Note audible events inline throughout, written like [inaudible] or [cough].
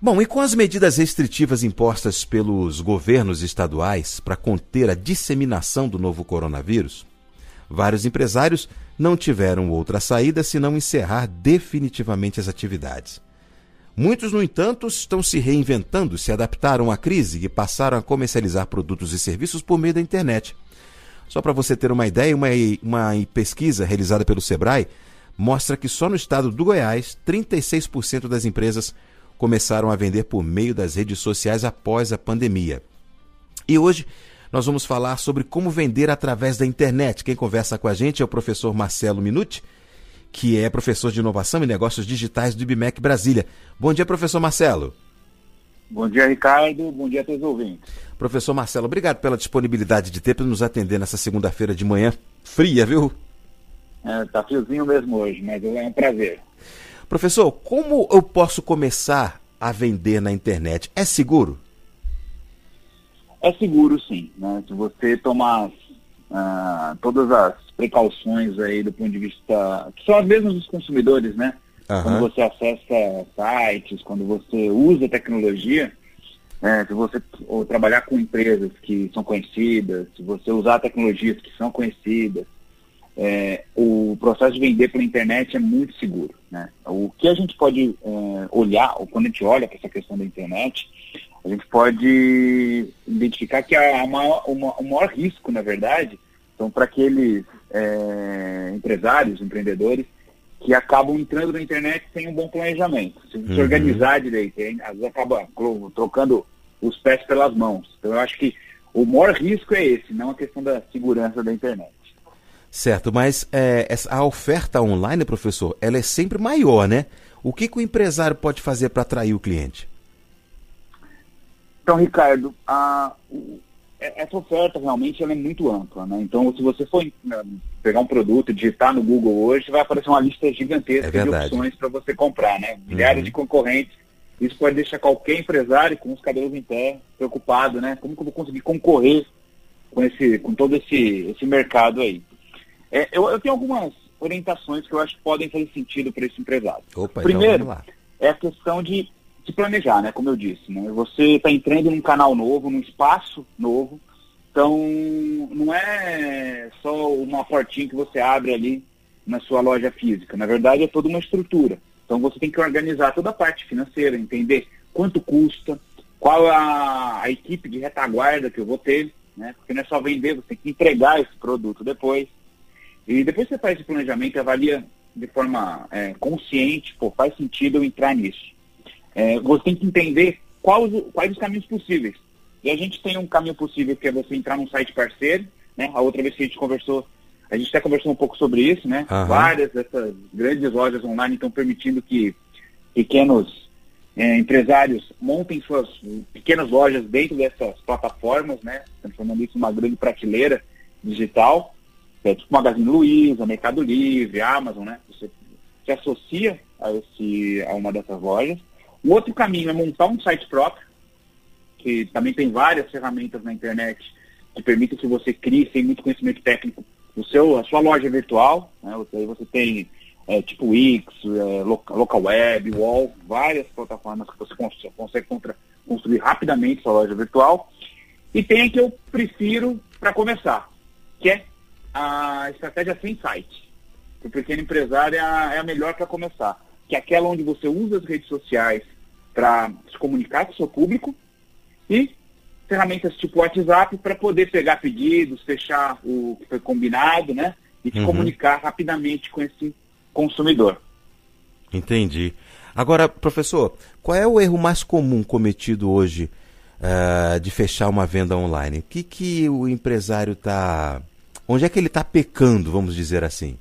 Bom, e com as medidas restritivas impostas pelos governos estaduais para conter a disseminação do novo coronavírus, vários empresários não tiveram outra saída senão encerrar definitivamente as atividades. Muitos, no entanto, estão se reinventando, se adaptaram à crise e passaram a comercializar produtos e serviços por meio da internet. Só para você ter uma ideia, uma, uma pesquisa realizada pelo Sebrae mostra que só no estado do Goiás, 36% das empresas começaram a vender por meio das redes sociais após a pandemia. E hoje nós vamos falar sobre como vender através da internet. Quem conversa com a gente é o professor Marcelo Minuti, que é professor de inovação e negócios digitais do IBMEC Brasília. Bom dia, professor Marcelo. Bom dia, Ricardo. Bom dia a todos os ouvintes. Professor Marcelo, obrigado pela disponibilidade de tempo para nos atender nessa segunda-feira de manhã fria, viu? É, tá friozinho mesmo hoje, mas é um prazer. Professor, como eu posso começar a vender na internet? É seguro? É seguro, sim. Né? Se você tomar uh, todas as precauções aí do ponto de vista que são as mesmas dos consumidores, né? Uhum. Quando você acessa sites, quando você usa tecnologia, né? se você trabalhar com empresas que são conhecidas, se você usar tecnologias que são conhecidas, é, o processo de vender pela internet é muito seguro. Né? O que a gente pode é, olhar, ou quando a gente olha para essa questão da internet, a gente pode identificar que a maior, o maior risco, na verdade, são para aqueles é, empresários, empreendedores, que acabam entrando na internet sem um bom planejamento. Se uhum. se organizar direito, hein? às vezes acaba trocando os pés pelas mãos. Então eu acho que o maior risco é esse, não a questão da segurança da internet. Certo, mas é, a oferta online, professor, ela é sempre maior, né? O que, que o empresário pode fazer para atrair o cliente? Então, Ricardo, a, é, essa oferta realmente ela é muito ampla, né? Então, se você for né, pegar um produto, digitar no Google hoje, vai aparecer uma lista gigantesca é de opções para você comprar, né? Milhares uhum. de concorrentes. Isso pode deixar qualquer empresário com os cabelos em pé preocupado, né? Como que eu vou conseguir concorrer com esse, com todo esse, esse mercado aí? É, eu, eu tenho algumas orientações que eu acho que podem fazer sentido para esse empresário. Opa, então Primeiro, então é a questão de se planejar, né? Como eu disse, né? Você está entrando num canal novo, num espaço novo, então não é só uma portinha que você abre ali na sua loja física. Na verdade, é toda uma estrutura. Então você tem que organizar toda a parte financeira, entender quanto custa, qual a, a equipe de retaguarda que eu vou ter, né? Porque não é só vender, você tem que entregar esse produto depois. E depois você faz esse planejamento e avalia de forma é, consciente, pô, faz sentido eu entrar nisso. É, você tem que entender quais, quais os caminhos possíveis. E a gente tem um caminho possível que é você entrar num site parceiro, né? A outra vez que a gente conversou, a gente até conversou um pouco sobre isso, né? Uhum. Várias dessas grandes lojas online estão permitindo que pequenos é, empresários montem suas pequenas lojas dentro dessas plataformas, né? Transformando isso numa grande prateleira digital, é tipo Magazine Luiza, Mercado Livre, Amazon, né? Você se associa a, esse, a uma dessas lojas o outro caminho é montar um site próprio, que também tem várias ferramentas na internet que permitem que você crie, sem muito conhecimento técnico, o seu, a sua loja virtual. Né? Aí você tem é, tipo Wix, é, Local Web, Wall, várias plataformas que você consegue, consegue contra, construir rapidamente sua loja virtual. E tem a que eu prefiro para começar, que é a estratégia sem site. O pequeno empresário é a, é a melhor para começar, que é aquela onde você usa as redes sociais, para se comunicar com o seu público e ferramentas tipo WhatsApp para poder pegar pedidos, fechar o que foi combinado, né? E se uhum. comunicar rapidamente com esse consumidor. Entendi. Agora, professor, qual é o erro mais comum cometido hoje uh, de fechar uma venda online? O que, que o empresário está. Onde é que ele está pecando, vamos dizer assim?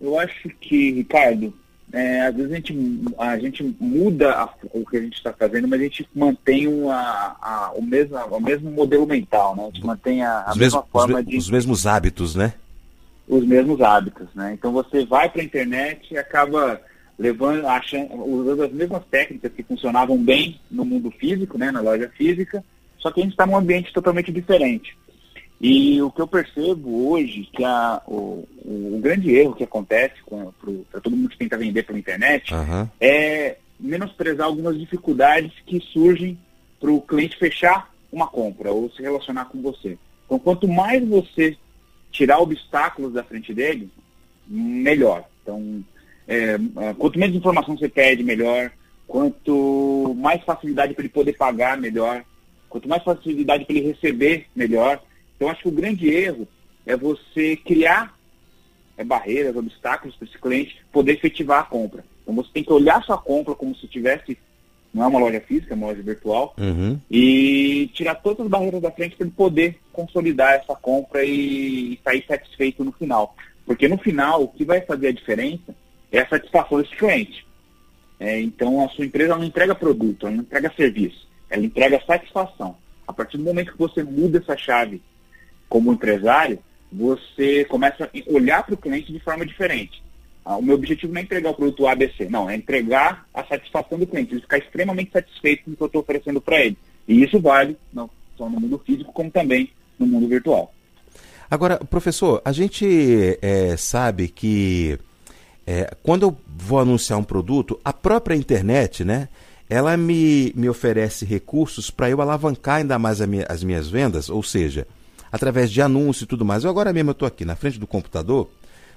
Eu acho que, Ricardo, é, às vezes a gente, a gente muda a, o que a gente está fazendo, mas a gente mantém uma, a, o, mesmo, o mesmo modelo mental, né? A gente mantém a, a mesma forma os, de... Os mesmos hábitos, né? Os mesmos hábitos, né? Então você vai para a internet e acaba levando, achando, usando as mesmas técnicas que funcionavam bem no mundo físico, né? Na loja física, só que a gente está num ambiente totalmente diferente. E o que eu percebo hoje, que a, o, o grande erro que acontece para todo mundo que tenta vender pela internet, uhum. é menosprezar algumas dificuldades que surgem para o cliente fechar uma compra ou se relacionar com você. Então, quanto mais você tirar obstáculos da frente dele, melhor. Então, é, quanto menos informação você pede, melhor. Quanto mais facilidade para ele poder pagar, melhor. Quanto mais facilidade para ele receber, melhor. Então, acho que o grande erro é você criar é, barreiras, obstáculos para esse cliente poder efetivar a compra. Então, você tem que olhar sua compra como se tivesse, não é uma loja física, é uma loja virtual, uhum. e tirar todas as barreiras da frente para ele poder consolidar essa compra e, e sair satisfeito no final. Porque no final, o que vai fazer a diferença é a satisfação desse cliente. É, então, a sua empresa não entrega produto, ela não entrega serviço, ela entrega satisfação. A partir do momento que você muda essa chave como empresário, você começa a olhar para o cliente de forma diferente. Ah, o meu objetivo não é entregar o produto ABC, não, é entregar a satisfação do cliente, ele ficar extremamente satisfeito com o que eu estou oferecendo para ele. E isso vale não só no mundo físico, como também no mundo virtual. Agora, professor, a gente é, sabe que é, quando eu vou anunciar um produto, a própria internet, né? Ela me, me oferece recursos para eu alavancar ainda mais minha, as minhas vendas, ou seja, através de anúncio e tudo mais. Eu agora mesmo estou aqui na frente do computador,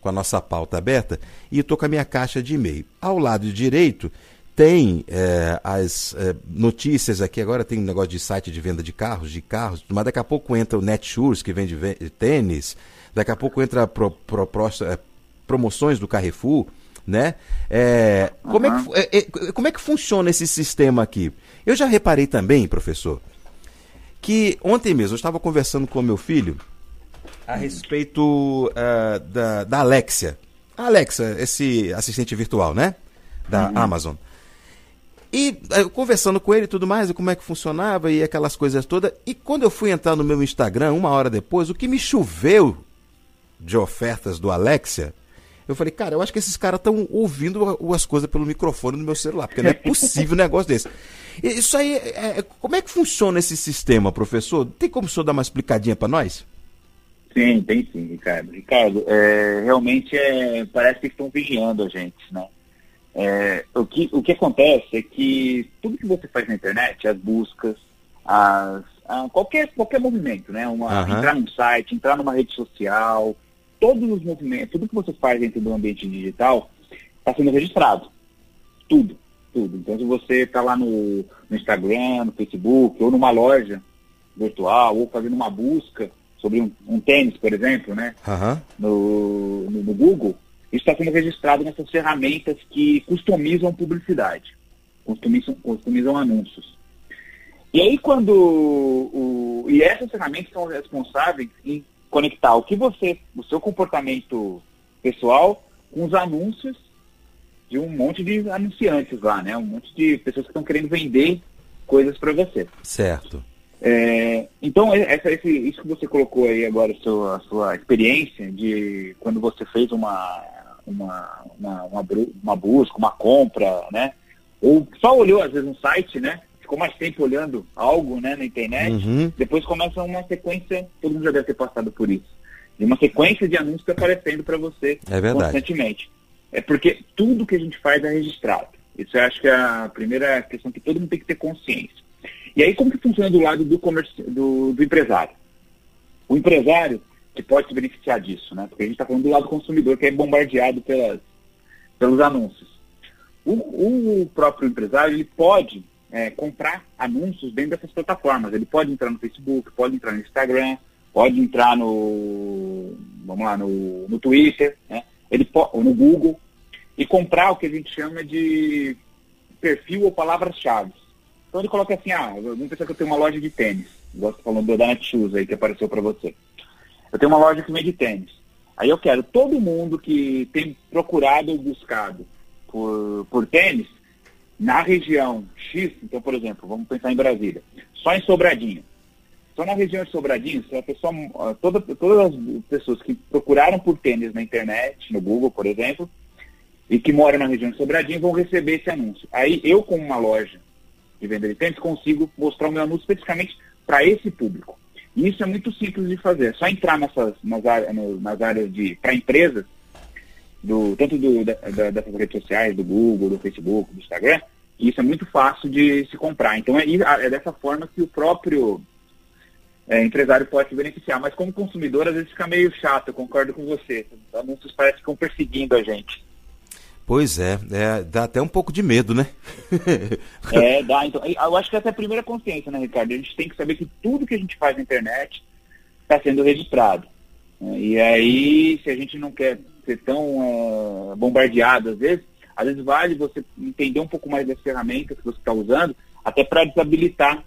com a nossa pauta aberta, e estou com a minha caixa de e-mail. Ao lado direito tem é, as é, notícias aqui, agora tem um negócio de site de venda de carros, de carros, mas daqui a pouco entra o Netshoes, que vende tênis, daqui a pouco entra pro, pro, pro, é, promoções do Carrefour, né? É, uhum. como, é que, é, é, como é que funciona esse sistema aqui? Eu já reparei também, professor, que ontem mesmo eu estava conversando com meu filho a respeito uh, da, da Alexia. A Alexa, esse assistente virtual, né? Da uhum. Amazon. E uh, conversando com ele e tudo mais, e como é que funcionava e aquelas coisas todas. E quando eu fui entrar no meu Instagram, uma hora depois, o que me choveu de ofertas do Alexia eu falei, cara, eu acho que esses caras estão ouvindo as coisas pelo microfone do meu celular, porque não é [laughs] possível um negócio desse. Isso aí, é, é, como é que funciona esse sistema, professor? Tem como o senhor dar uma explicadinha para nós? Sim, tem sim, Ricardo. Ricardo, é, realmente é, parece que estão vigiando a gente, né? É, o, que, o que acontece é que tudo que você faz na internet, as buscas, as, a, qualquer, qualquer movimento, né? Uma, uhum. Entrar num site, entrar numa rede social, todos os movimentos, tudo que você faz dentro do ambiente digital está sendo registrado. Tudo, tudo. Então, se você está lá no, no, Instagram, no Facebook, ou numa loja virtual, ou fazendo uma busca sobre um, um tênis, por exemplo, né? Uhum. No, no, no Google, isso está sendo registrado nessas ferramentas que customizam publicidade, customizam, customizam anúncios. E aí quando o, e essas ferramentas são responsáveis em conectar o que você, o seu comportamento pessoal com os anúncios de um monte de anunciantes lá, né? Um monte de pessoas que estão querendo vender coisas para você. Certo. É, então, essa, esse, isso que você colocou aí agora, a sua, a sua experiência de quando você fez uma, uma, uma, uma, uma busca, uma compra, né? Ou só olhou, às vezes, um site, né? Ficou mais tempo olhando algo né, na internet, uhum. depois começa uma sequência, todo mundo já deve ter passado por isso, de uma sequência de anúncios aparecendo para você é constantemente. É porque tudo que a gente faz é registrado. Isso eu acho que é a primeira questão que todo mundo tem que ter consciência. E aí como que funciona do lado do, comerci... do, do empresário? O empresário que pode se beneficiar disso, né? Porque a gente está falando do lado consumidor que é bombardeado pelas, pelos anúncios. O, o próprio empresário ele pode é, comprar anúncios dentro dessas plataformas. Ele pode entrar no Facebook, pode entrar no Instagram, pode entrar no, vamos lá, no, no Twitter, né? ele ou no Google, e comprar o que a gente chama de perfil ou palavras-chave. Então ele coloca assim, ah, vamos pensar que eu tenho uma loja de tênis, gosto falando do Danette Shoes aí que apareceu para você. Eu tenho uma loja que vende tênis. Aí eu quero todo mundo que tem procurado ou buscado por, por tênis, na região X, então, por exemplo, vamos pensar em Brasília, só em Sobradinho. Só na região de Sobradinho, se a pessoa, toda, todas as pessoas que procuraram por tênis na internet, no Google, por exemplo, e que moram na região de Sobradinho, vão receber esse anúncio. Aí eu, como uma loja de venda de tênis, consigo mostrar o meu anúncio especificamente para esse público. E isso é muito simples de fazer. É só entrar nessas, nas, áreas, nas áreas de para empresas, do, tanto do, da, da, dessas redes sociais, do Google, do Facebook, do Instagram, E isso é muito fácil de se comprar. Então é, é dessa forma que o próprio é, empresário pode se beneficiar. Mas como consumidor, às vezes fica meio chato, eu concordo com você. Os anúncios parecem que ficam perseguindo a gente. Pois é, é, dá até um pouco de medo, né? [laughs] é, dá. Então, eu acho que essa é a primeira consciência, né, Ricardo? A gente tem que saber que tudo que a gente faz na internet está sendo registrado. Né? E aí, se a gente não quer ser tão uh, bombardeado, às vezes, às vezes vale você entender um pouco mais das ferramentas que você está usando, até para desabilitar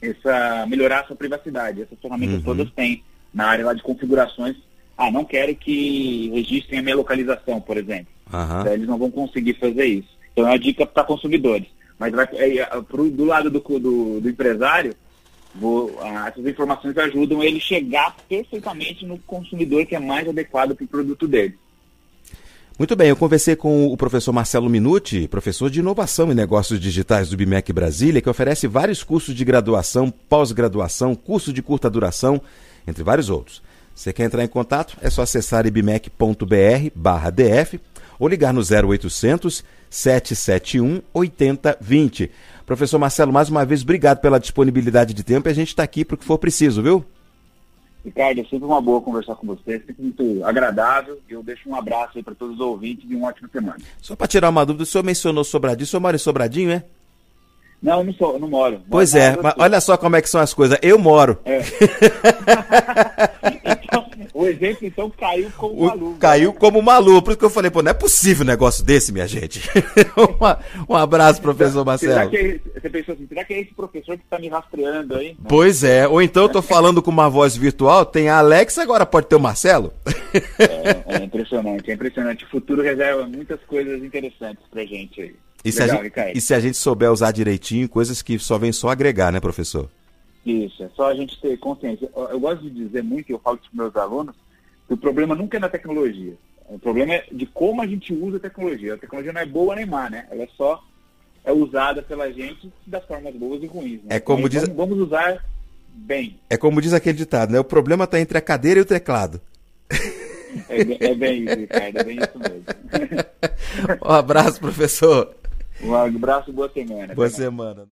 essa, melhorar a sua privacidade. Essas ferramentas uhum. todas têm na área lá de configurações. Ah, não quero que registrem a minha localização, por exemplo. Uhum. Então, eles não vão conseguir fazer isso. Então é uma dica para consumidores. Mas vai, é, é, pro, do lado do, do, do empresário, vou, ah, essas informações ajudam ele chegar perfeitamente no consumidor que é mais adequado para o produto dele. Muito bem, eu conversei com o professor Marcelo Minuti, professor de inovação e negócios digitais do BIMEC Brasília, que oferece vários cursos de graduação, pós-graduação, curso de curta duração, entre vários outros. Você quer entrar em contato? É só acessar ibmec.br/df ou ligar no 0800 771 8020. Professor Marcelo, mais uma vez, obrigado pela disponibilidade de tempo e a gente está aqui para o que for preciso, viu? Ricardo, é sempre uma boa conversar com você, sempre muito agradável. Eu deixo um abraço aí para todos os ouvintes e uma ótima semana. Só para tirar uma dúvida, o senhor mencionou Sobradinho, o senhor mora em Sobradinho, é? Não, não, sou, não moro. Pois é, mas olha só como é que são as coisas. Eu moro. É. [laughs] o exemplo, então, caiu como o, maluco. Caiu como maluco. Por isso que eu falei, pô, não é possível um negócio desse, minha gente. [laughs] um, abraço, professor Marcelo. Será que é, você pensou assim, será que é esse professor que está me rastreando aí? Não. Pois é. Ou então eu tô falando com uma voz virtual, tem a Alex, agora pode ter o Marcelo? é, é impressionante, é impressionante. O futuro reserva muitas coisas interessantes pra gente aí. E, Legal, se gente, e, se a gente, souber usar direitinho, coisas que só vem só agregar, né, professor? Isso, é só a gente ter consciência. Eu, eu gosto de dizer muito, e eu falo para os meus alunos, que o problema nunca é na tecnologia. O problema é de como a gente usa a tecnologia. A tecnologia não é boa nem má, né? Ela é só é usada pela gente das formas boas e ruins. Né? É como diz... vamos, vamos usar bem. É como diz aquele ditado, né? O problema está entre a cadeira e o teclado. É, é bem isso, Ricardo, é bem isso mesmo. [laughs] um abraço, professor. Um abraço, boa semana. Boa semana.